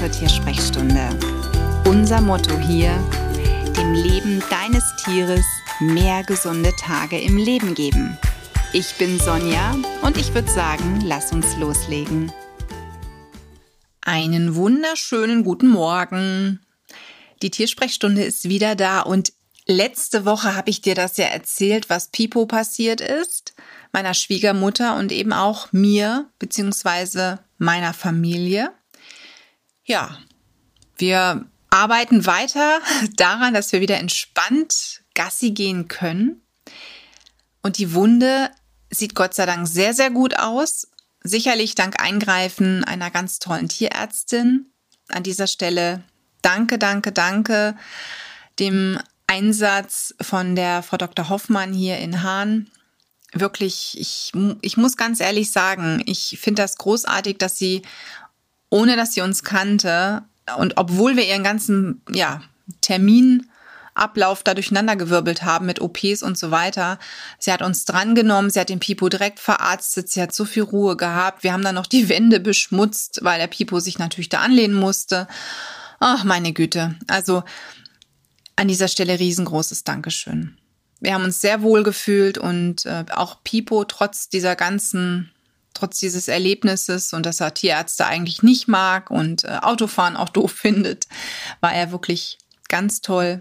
zur Tiersprechstunde. Unser Motto hier, dem Leben deines Tieres mehr gesunde Tage im Leben geben. Ich bin Sonja und ich würde sagen, lass uns loslegen. Einen wunderschönen guten Morgen. Die Tiersprechstunde ist wieder da und letzte Woche habe ich dir das ja erzählt, was Pipo passiert ist, meiner Schwiegermutter und eben auch mir bzw. meiner Familie. Ja, wir arbeiten weiter daran, dass wir wieder entspannt Gassi gehen können. Und die Wunde sieht Gott sei Dank sehr, sehr gut aus. Sicherlich dank Eingreifen einer ganz tollen Tierärztin. An dieser Stelle danke, danke, danke dem Einsatz von der Frau Dr. Hoffmann hier in Hahn. Wirklich, ich, ich muss ganz ehrlich sagen, ich finde das großartig, dass sie, ohne dass sie uns kannte und obwohl wir ihren ganzen, ja, Termin Ablauf da durcheinandergewirbelt haben mit OPs und so weiter. Sie hat uns drangenommen, sie hat den Pipo direkt verarztet, sie hat so viel Ruhe gehabt. Wir haben dann noch die Wände beschmutzt, weil der Pipo sich natürlich da anlehnen musste. Ach, meine Güte. Also an dieser Stelle riesengroßes Dankeschön. Wir haben uns sehr wohl gefühlt und äh, auch Pipo trotz dieser ganzen trotz dieses Erlebnisses und dass er Tierärzte eigentlich nicht mag und äh, Autofahren auch doof findet, war er wirklich ganz toll.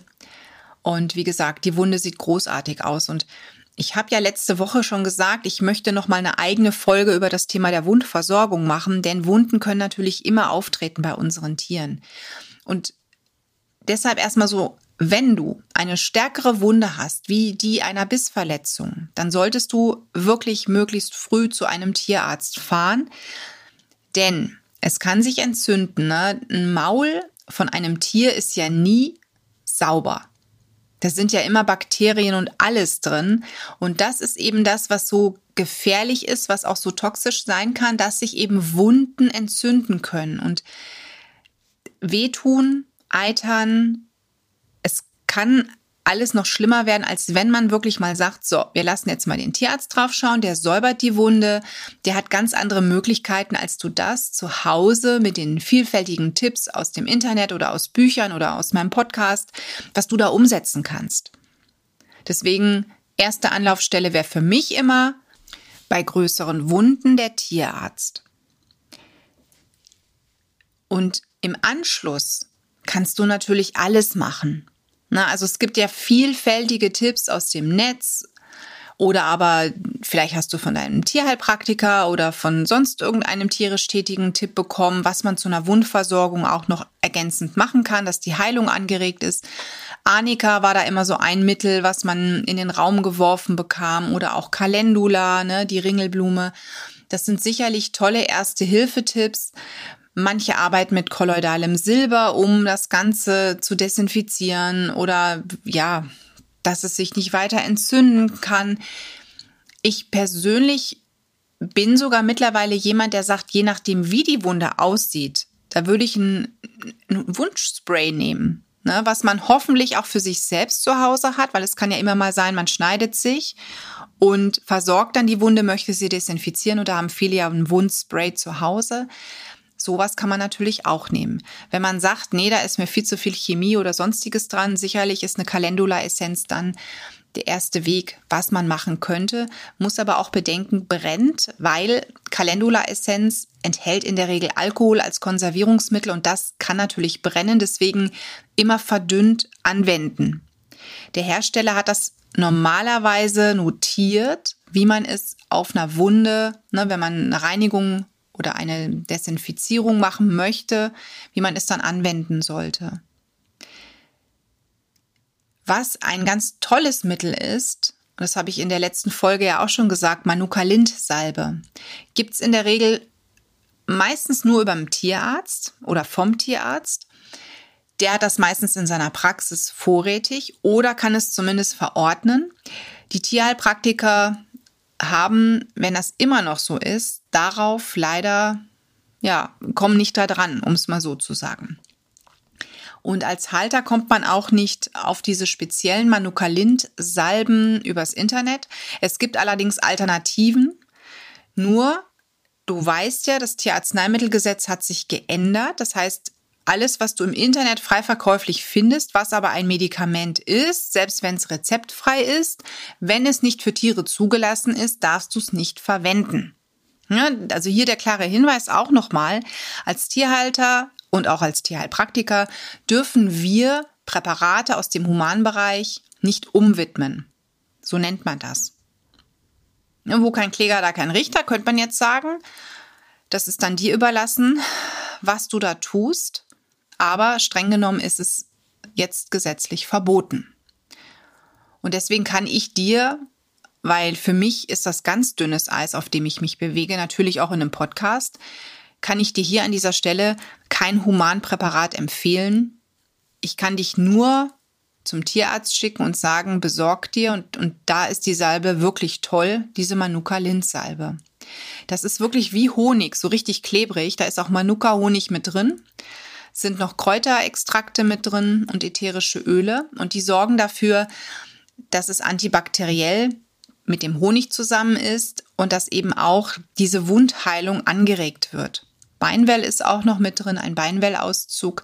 Und wie gesagt, die Wunde sieht großartig aus. Und ich habe ja letzte Woche schon gesagt, ich möchte noch mal eine eigene Folge über das Thema der Wundversorgung machen, denn Wunden können natürlich immer auftreten bei unseren Tieren. Und deshalb erstmal so, wenn du eine stärkere Wunde hast, wie die einer Bissverletzung, dann solltest du wirklich möglichst früh zu einem Tierarzt fahren, denn es kann sich entzünden. Ne? Ein Maul von einem Tier ist ja nie sauber. Da sind ja immer Bakterien und alles drin. Und das ist eben das, was so gefährlich ist, was auch so toxisch sein kann, dass sich eben Wunden entzünden können und wehtun, eitern. Kann alles noch schlimmer werden, als wenn man wirklich mal sagt, so, wir lassen jetzt mal den Tierarzt draufschauen, der säubert die Wunde, der hat ganz andere Möglichkeiten, als du das zu Hause mit den vielfältigen Tipps aus dem Internet oder aus Büchern oder aus meinem Podcast, was du da umsetzen kannst. Deswegen, erste Anlaufstelle wäre für mich immer bei größeren Wunden der Tierarzt. Und im Anschluss kannst du natürlich alles machen. Na, also es gibt ja vielfältige Tipps aus dem Netz oder aber vielleicht hast du von deinem Tierheilpraktiker oder von sonst irgendeinem tierisch tätigen Tipp bekommen, was man zu einer Wundversorgung auch noch ergänzend machen kann, dass die Heilung angeregt ist. Arnika war da immer so ein Mittel, was man in den Raum geworfen bekam oder auch Calendula, ne, die Ringelblume. Das sind sicherlich tolle Erste-Hilfe-Tipps, Manche arbeiten mit kolloidalem Silber, um das Ganze zu desinfizieren oder ja, dass es sich nicht weiter entzünden kann. Ich persönlich bin sogar mittlerweile jemand, der sagt, je nachdem, wie die Wunde aussieht, da würde ich ein, ein Wunschspray nehmen, ne, was man hoffentlich auch für sich selbst zu Hause hat, weil es kann ja immer mal sein, man schneidet sich und versorgt dann die Wunde, möchte sie desinfizieren oder haben viele ja ein Wundspray zu Hause. Sowas kann man natürlich auch nehmen. Wenn man sagt, nee, da ist mir viel zu viel Chemie oder sonstiges dran, sicherlich ist eine Calendula-Essenz dann der erste Weg, was man machen könnte, muss aber auch bedenken, brennt, weil Calendula-Essenz enthält in der Regel Alkohol als Konservierungsmittel und das kann natürlich brennen, deswegen immer verdünnt anwenden. Der Hersteller hat das normalerweise notiert, wie man es auf einer Wunde, ne, wenn man eine Reinigung oder eine Desinfizierung machen möchte, wie man es dann anwenden sollte. Was ein ganz tolles Mittel ist, das habe ich in der letzten Folge ja auch schon gesagt, Manuka-Lind-Salbe, gibt es in der Regel meistens nur beim Tierarzt oder vom Tierarzt. Der hat das meistens in seiner Praxis vorrätig oder kann es zumindest verordnen. Die Tierheilpraktiker haben, wenn das immer noch so ist, darauf leider, ja, kommen nicht da dran, um es mal so zu sagen. Und als Halter kommt man auch nicht auf diese speziellen Manukalint-Salben übers Internet. Es gibt allerdings Alternativen. Nur, du weißt ja, das Tierarzneimittelgesetz hat sich geändert. Das heißt, alles, was du im Internet frei verkäuflich findest, was aber ein Medikament ist, selbst wenn es rezeptfrei ist, wenn es nicht für Tiere zugelassen ist, darfst du es nicht verwenden. Ja, also hier der klare Hinweis auch nochmal, als Tierhalter und auch als Tierheilpraktiker dürfen wir Präparate aus dem Humanbereich nicht umwidmen. So nennt man das. Wo kein Kläger, da kein Richter, könnte man jetzt sagen. Das ist dann dir überlassen, was du da tust. Aber streng genommen ist es jetzt gesetzlich verboten. Und deswegen kann ich dir, weil für mich ist das ganz dünnes Eis, auf dem ich mich bewege, natürlich auch in einem Podcast, kann ich dir hier an dieser Stelle kein Humanpräparat empfehlen. Ich kann dich nur zum Tierarzt schicken und sagen, besorg dir und, und da ist die Salbe wirklich toll, diese Manuka Linzsalbe. Das ist wirklich wie Honig, so richtig klebrig. Da ist auch Manuka Honig mit drin. Sind noch Kräuterextrakte mit drin und ätherische Öle und die sorgen dafür, dass es antibakteriell mit dem Honig zusammen ist und dass eben auch diese Wundheilung angeregt wird. Beinwell ist auch noch mit drin, ein Beinwellauszug.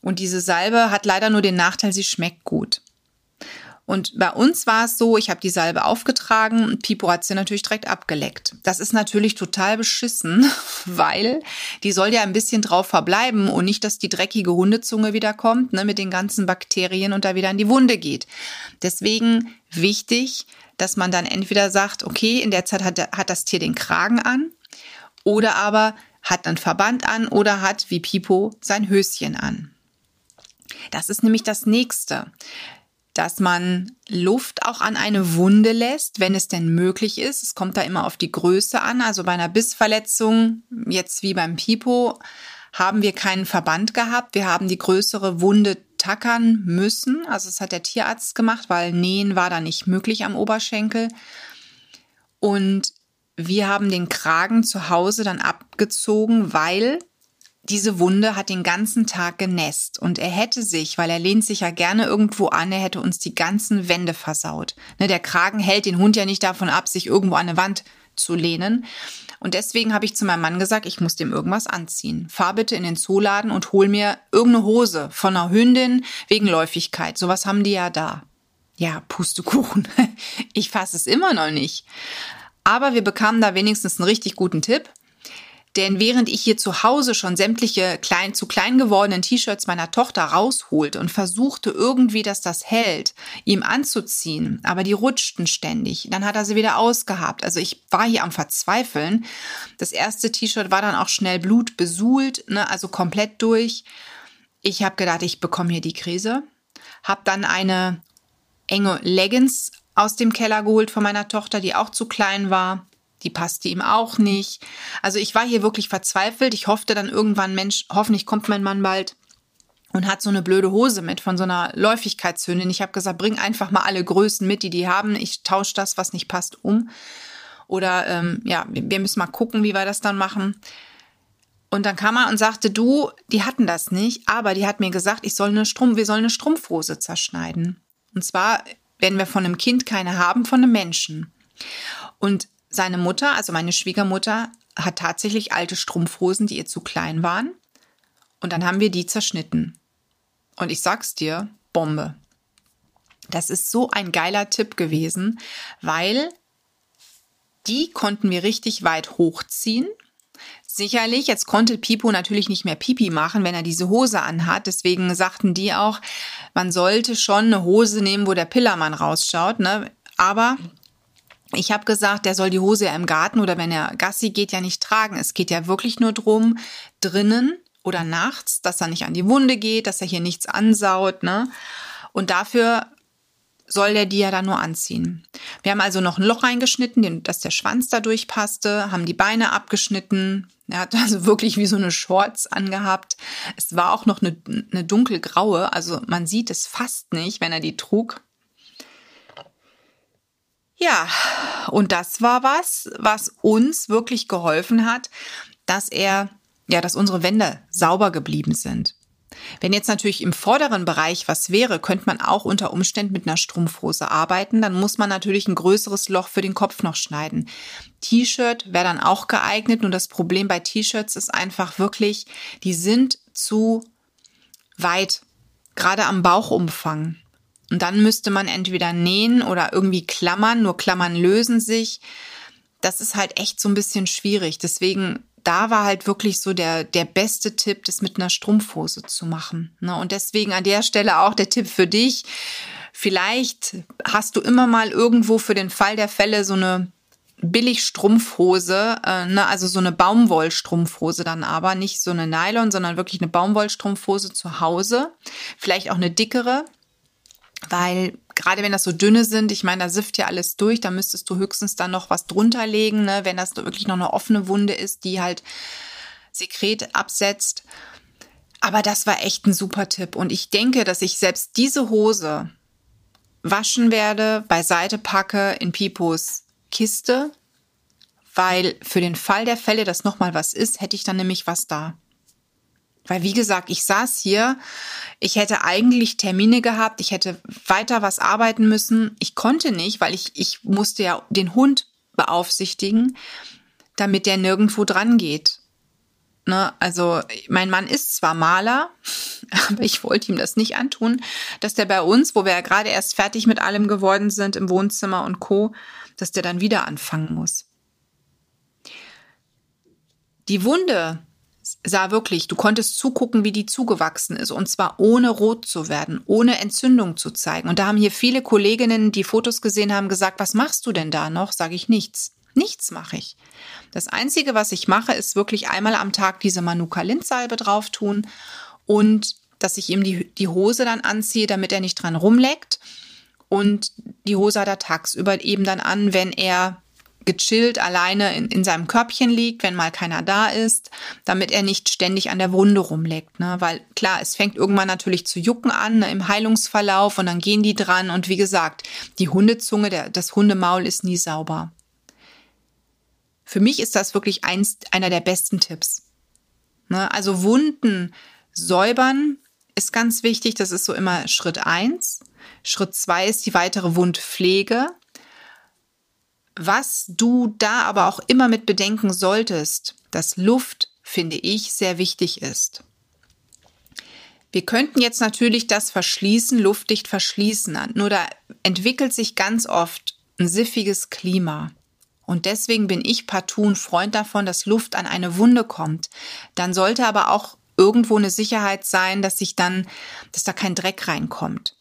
Und diese Salbe hat leider nur den Nachteil, sie schmeckt gut. Und bei uns war es so, ich habe die Salbe aufgetragen und Pipo hat sie natürlich direkt abgeleckt. Das ist natürlich total beschissen, weil die soll ja ein bisschen drauf verbleiben und nicht, dass die dreckige Hundezunge wieder kommt ne, mit den ganzen Bakterien und da wieder in die Wunde geht. Deswegen wichtig, dass man dann entweder sagt, okay, in der Zeit hat, hat das Tier den Kragen an oder aber hat einen Verband an oder hat wie Pipo sein Höschen an. Das ist nämlich das nächste dass man Luft auch an eine Wunde lässt, wenn es denn möglich ist. Es kommt da immer auf die Größe an. Also bei einer Bissverletzung, jetzt wie beim Pipo, haben wir keinen Verband gehabt. Wir haben die größere Wunde tackern müssen. Also das hat der Tierarzt gemacht, weil Nähen war da nicht möglich am Oberschenkel. Und wir haben den Kragen zu Hause dann abgezogen, weil diese Wunde hat den ganzen Tag genässt und er hätte sich, weil er lehnt sich ja gerne irgendwo an, er hätte uns die ganzen Wände versaut. Ne, der Kragen hält den Hund ja nicht davon ab, sich irgendwo an eine Wand zu lehnen. Und deswegen habe ich zu meinem Mann gesagt, ich muss dem irgendwas anziehen. Fahr bitte in den Zooladen und hol mir irgendeine Hose von einer Hündin wegen Läufigkeit. Sowas haben die ja da. Ja, Pustekuchen. Ich fasse es immer noch nicht. Aber wir bekamen da wenigstens einen richtig guten Tipp. Denn während ich hier zu Hause schon sämtliche klein, zu klein gewordenen T-Shirts meiner Tochter rausholte und versuchte irgendwie, dass das hält, ihm anzuziehen, aber die rutschten ständig, dann hat er sie wieder ausgehabt. Also ich war hier am Verzweifeln. Das erste T-Shirt war dann auch schnell blutbesuhlt, ne, also komplett durch. Ich habe gedacht, ich bekomme hier die Krise. Hab dann eine enge Leggings aus dem Keller geholt von meiner Tochter, die auch zu klein war die passte ihm auch nicht. Also ich war hier wirklich verzweifelt. Ich hoffte dann irgendwann, Mensch, hoffentlich kommt mein Mann bald und hat so eine blöde Hose mit von so einer Läufigkeitshündin. Ich habe gesagt, bring einfach mal alle Größen mit, die die haben. Ich tausche das, was nicht passt, um. Oder ähm, ja, wir müssen mal gucken, wie wir das dann machen. Und dann kam er und sagte, du, die hatten das nicht, aber die hat mir gesagt, ich soll eine Strum, wir sollen eine Strumpfhose zerschneiden. Und zwar werden wir von einem Kind keine haben, von einem Menschen. Und seine Mutter, also meine Schwiegermutter, hat tatsächlich alte Strumpfhosen, die ihr zu klein waren. Und dann haben wir die zerschnitten. Und ich sag's dir, Bombe. Das ist so ein geiler Tipp gewesen, weil die konnten wir richtig weit hochziehen. Sicherlich, jetzt konnte Pipo natürlich nicht mehr Pipi machen, wenn er diese Hose anhat. Deswegen sagten die auch, man sollte schon eine Hose nehmen, wo der Pillermann rausschaut. Ne? Aber ich habe gesagt, der soll die Hose ja im Garten oder wenn er Gassi geht, ja nicht tragen. Es geht ja wirklich nur drum, drinnen oder nachts, dass er nicht an die Wunde geht, dass er hier nichts ansaut. Ne? Und dafür soll der die ja dann nur anziehen. Wir haben also noch ein Loch reingeschnitten, dass der Schwanz da durchpasste, haben die Beine abgeschnitten. Er hat also wirklich wie so eine Shorts angehabt. Es war auch noch eine, eine dunkelgraue, also man sieht es fast nicht, wenn er die trug. Ja, und das war was, was uns wirklich geholfen hat, dass er, ja, dass unsere Wände sauber geblieben sind. Wenn jetzt natürlich im vorderen Bereich was wäre, könnte man auch unter Umständen mit einer Strumpfhose arbeiten. Dann muss man natürlich ein größeres Loch für den Kopf noch schneiden. T-Shirt wäre dann auch geeignet. Nur das Problem bei T-Shirts ist einfach wirklich, die sind zu weit, gerade am Bauchumfang. Und dann müsste man entweder nähen oder irgendwie klammern, nur Klammern lösen sich. Das ist halt echt so ein bisschen schwierig. Deswegen, da war halt wirklich so der, der beste Tipp, das mit einer Strumpfhose zu machen. Ne? Und deswegen an der Stelle auch der Tipp für dich. Vielleicht hast du immer mal irgendwo für den Fall der Fälle so eine billig Strumpfhose, äh, ne, also so eine Baumwollstrumpfhose dann aber, nicht so eine Nylon, sondern wirklich eine Baumwollstrumpfhose zu Hause, vielleicht auch eine dickere, weil gerade wenn das so dünne sind, ich meine, da sifft ja alles durch, da müsstest du höchstens dann noch was drunter legen, ne, wenn das wirklich noch eine offene Wunde ist, die halt Sekret absetzt. Aber das war echt ein super Tipp und ich denke, dass ich selbst diese Hose waschen werde, beiseite packe in Pipos Kiste, weil für den Fall der Fälle, dass nochmal was ist, hätte ich dann nämlich was da. Weil, wie gesagt, ich saß hier, ich hätte eigentlich Termine gehabt, ich hätte weiter was arbeiten müssen. Ich konnte nicht, weil ich, ich musste ja den Hund beaufsichtigen, damit der nirgendwo dran geht. Ne? Also, mein Mann ist zwar Maler, aber ich wollte ihm das nicht antun, dass der bei uns, wo wir ja gerade erst fertig mit allem geworden sind, im Wohnzimmer und Co., dass der dann wieder anfangen muss. Die Wunde sah wirklich, du konntest zugucken, wie die zugewachsen ist und zwar ohne rot zu werden, ohne Entzündung zu zeigen. Und da haben hier viele Kolleginnen, die Fotos gesehen haben, gesagt, was machst du denn da noch? Sage ich nichts. Nichts mache ich. Das Einzige, was ich mache, ist wirklich einmal am Tag diese Manuka Lindsalbe drauf tun und dass ich ihm die, die Hose dann anziehe, damit er nicht dran rumleckt und die Hose hat er tagsüber eben dann an, wenn er gechillt alleine in, in seinem Körbchen liegt, wenn mal keiner da ist, damit er nicht ständig an der Wunde rumleckt. Ne? Weil klar, es fängt irgendwann natürlich zu jucken an ne, im Heilungsverlauf und dann gehen die dran. Und wie gesagt, die Hundezunge, der, das Hundemaul ist nie sauber. Für mich ist das wirklich eins, einer der besten Tipps. Ne? Also Wunden säubern ist ganz wichtig. Das ist so immer Schritt eins. Schritt zwei ist die weitere Wundpflege. Was du da aber auch immer mit bedenken solltest, dass Luft, finde ich, sehr wichtig ist. Wir könnten jetzt natürlich das verschließen, luftdicht verschließen, nur da entwickelt sich ganz oft ein siffiges Klima. Und deswegen bin ich partout ein Freund davon, dass Luft an eine Wunde kommt. Dann sollte aber auch irgendwo eine Sicherheit sein, dass sich dann, dass da kein Dreck reinkommt.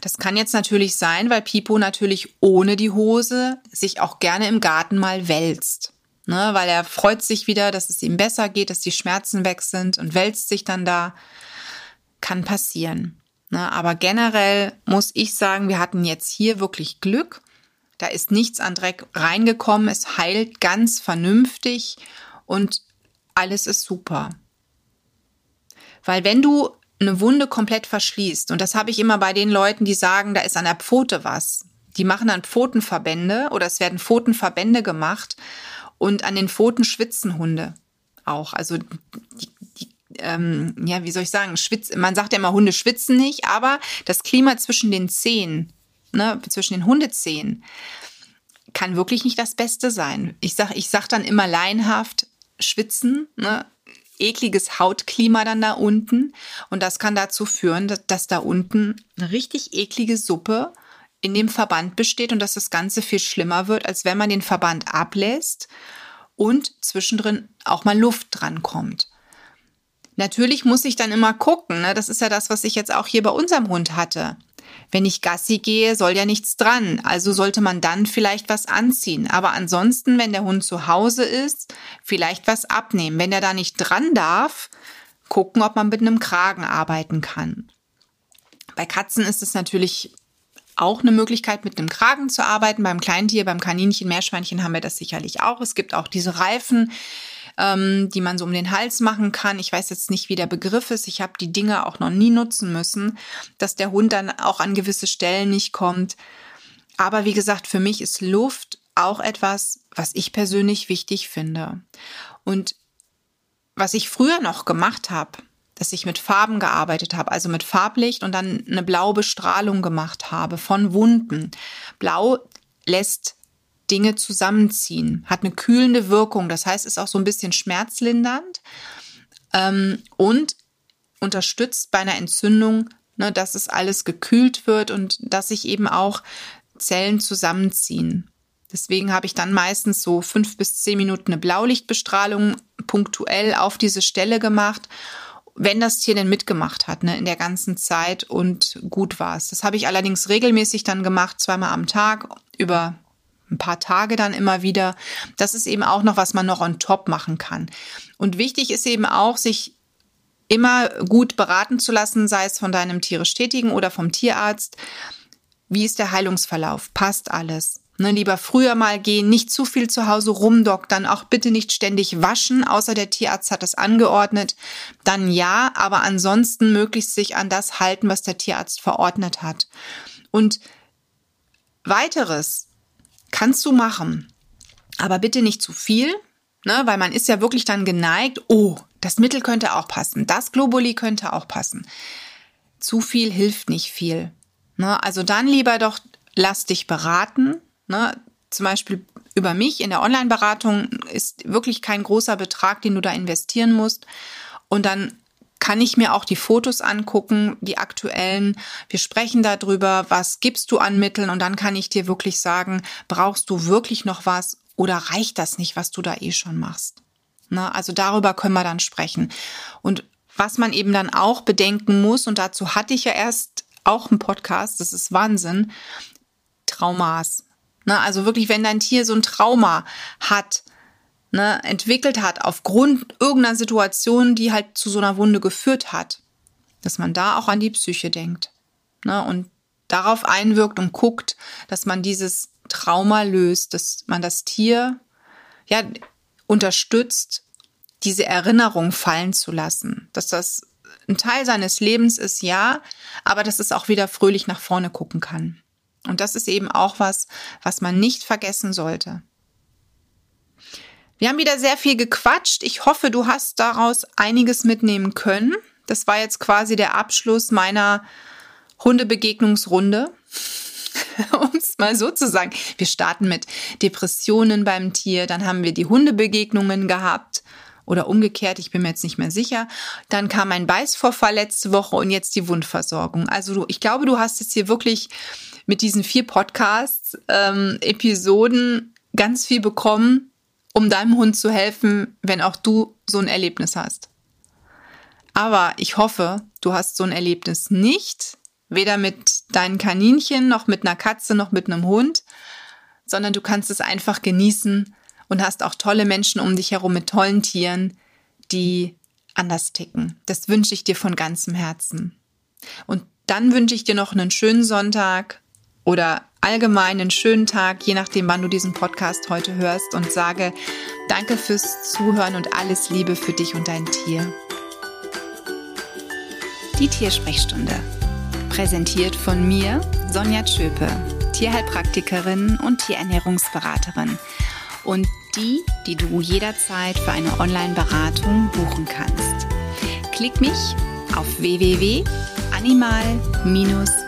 Das kann jetzt natürlich sein, weil Pipo natürlich ohne die Hose sich auch gerne im Garten mal wälzt. Ne, weil er freut sich wieder, dass es ihm besser geht, dass die Schmerzen weg sind und wälzt sich dann da. Kann passieren. Ne, aber generell muss ich sagen, wir hatten jetzt hier wirklich Glück. Da ist nichts an Dreck reingekommen. Es heilt ganz vernünftig und alles ist super. Weil wenn du eine Wunde komplett verschließt. Und das habe ich immer bei den Leuten, die sagen, da ist an der Pfote was. Die machen dann Pfotenverbände oder es werden Pfotenverbände gemacht und an den Pfoten schwitzen Hunde auch. Also die, die, ähm, ja, wie soll ich sagen, schwitz, man sagt ja immer, Hunde schwitzen nicht, aber das Klima zwischen den Zehen, ne, zwischen den Hundezehen, kann wirklich nicht das Beste sein. Ich sag, ich sag dann immer leinhaft schwitzen, ne, ekliges Hautklima dann da unten. Und das kann dazu führen, dass, da unten eine richtig eklige Suppe in dem Verband besteht und dass das Ganze viel schlimmer wird, als wenn man den Verband ablässt und zwischendrin auch mal Luft dran kommt. Natürlich muss ich dann immer gucken, ne? das ist ja das, was ich jetzt auch hier bei unserem Hund hatte. Wenn ich Gassi gehe, soll ja nichts dran. Also sollte man dann vielleicht was anziehen. Aber ansonsten, wenn der Hund zu Hause ist, vielleicht was abnehmen. Wenn er da nicht dran darf, gucken, ob man mit einem Kragen arbeiten kann. Bei Katzen ist es natürlich auch eine Möglichkeit, mit einem Kragen zu arbeiten. Beim Kleintier, beim Kaninchen, Meerschweinchen haben wir das sicherlich auch. Es gibt auch diese Reifen, ähm, die man so um den Hals machen kann. Ich weiß jetzt nicht, wie der Begriff ist. Ich habe die Dinge auch noch nie nutzen müssen, dass der Hund dann auch an gewisse Stellen nicht kommt. Aber wie gesagt, für mich ist Luft auch etwas, was ich persönlich wichtig finde. Und was ich früher noch gemacht habe, dass ich mit Farben gearbeitet habe, also mit Farblicht und dann eine blaue Bestrahlung gemacht habe von Wunden. Blau lässt Dinge zusammenziehen, hat eine kühlende Wirkung, das heißt, ist auch so ein bisschen schmerzlindernd ähm, und unterstützt bei einer Entzündung, ne, dass es alles gekühlt wird und dass sich eben auch Zellen zusammenziehen. Deswegen habe ich dann meistens so fünf bis zehn Minuten eine Blaulichtbestrahlung punktuell auf diese Stelle gemacht, wenn das Tier denn mitgemacht hat, ne, in der ganzen Zeit und gut war es. Das habe ich allerdings regelmäßig dann gemacht, zweimal am Tag, über ein paar Tage dann immer wieder. Das ist eben auch noch, was man noch on top machen kann. Und wichtig ist eben auch, sich immer gut beraten zu lassen, sei es von deinem tierisch Tätigen oder vom Tierarzt. Wie ist der Heilungsverlauf? Passt alles? Ne, lieber früher mal gehen, nicht zu viel zu Hause rumdoktern, auch bitte nicht ständig waschen, außer der Tierarzt hat es angeordnet. Dann ja, aber ansonsten möglichst sich an das halten, was der Tierarzt verordnet hat. Und weiteres kannst du machen, aber bitte nicht zu viel, ne, weil man ist ja wirklich dann geneigt, oh, das Mittel könnte auch passen, das Globuli könnte auch passen. Zu viel hilft nicht viel. Ne? Also dann lieber doch lass dich beraten, Ne? Zum Beispiel über mich in der Online-Beratung ist wirklich kein großer Betrag, den du da investieren musst. Und dann kann ich mir auch die Fotos angucken, die aktuellen. Wir sprechen darüber, was gibst du an Mitteln und dann kann ich dir wirklich sagen, brauchst du wirklich noch was oder reicht das nicht, was du da eh schon machst? Ne? Also darüber können wir dann sprechen. Und was man eben dann auch bedenken muss, und dazu hatte ich ja erst auch einen Podcast, das ist Wahnsinn, Traumas. Ne? Also wirklich, wenn dein Tier so ein Trauma hat, ne, entwickelt hat aufgrund irgendeiner Situation, die halt zu so einer Wunde geführt hat, dass man da auch an die Psyche denkt ne, und darauf einwirkt und guckt, dass man dieses Trauma löst, dass man das Tier ja unterstützt, diese Erinnerung fallen zu lassen, dass das ein Teil seines Lebens ist, ja, aber dass es auch wieder fröhlich nach vorne gucken kann. Und das ist eben auch was, was man nicht vergessen sollte. Wir haben wieder sehr viel gequatscht. Ich hoffe, du hast daraus einiges mitnehmen können. Das war jetzt quasi der Abschluss meiner Hundebegegnungsrunde. um es mal so zu sagen. Wir starten mit Depressionen beim Tier, dann haben wir die Hundebegegnungen gehabt oder umgekehrt, ich bin mir jetzt nicht mehr sicher. Dann kam ein Beißvorfall letzte Woche und jetzt die Wundversorgung. Also du, ich glaube, du hast jetzt hier wirklich mit diesen vier Podcasts, ähm, Episoden ganz viel bekommen, um deinem Hund zu helfen, wenn auch du so ein Erlebnis hast. Aber ich hoffe, du hast so ein Erlebnis nicht, weder mit deinen Kaninchen, noch mit einer Katze, noch mit einem Hund, sondern du kannst es einfach genießen und hast auch tolle Menschen um dich herum mit tollen Tieren, die anders ticken. Das wünsche ich dir von ganzem Herzen. Und dann wünsche ich dir noch einen schönen Sonntag oder allgemein einen schönen Tag, je nachdem, wann du diesen Podcast heute hörst und sage danke fürs Zuhören und alles Liebe für dich und dein Tier. Die Tiersprechstunde. Präsentiert von mir, Sonja Tschöpe, Tierheilpraktikerin und Tierernährungsberaterin. Und die, die du jederzeit für eine Online-Beratung buchen kannst. Klick mich auf www.animal-beratung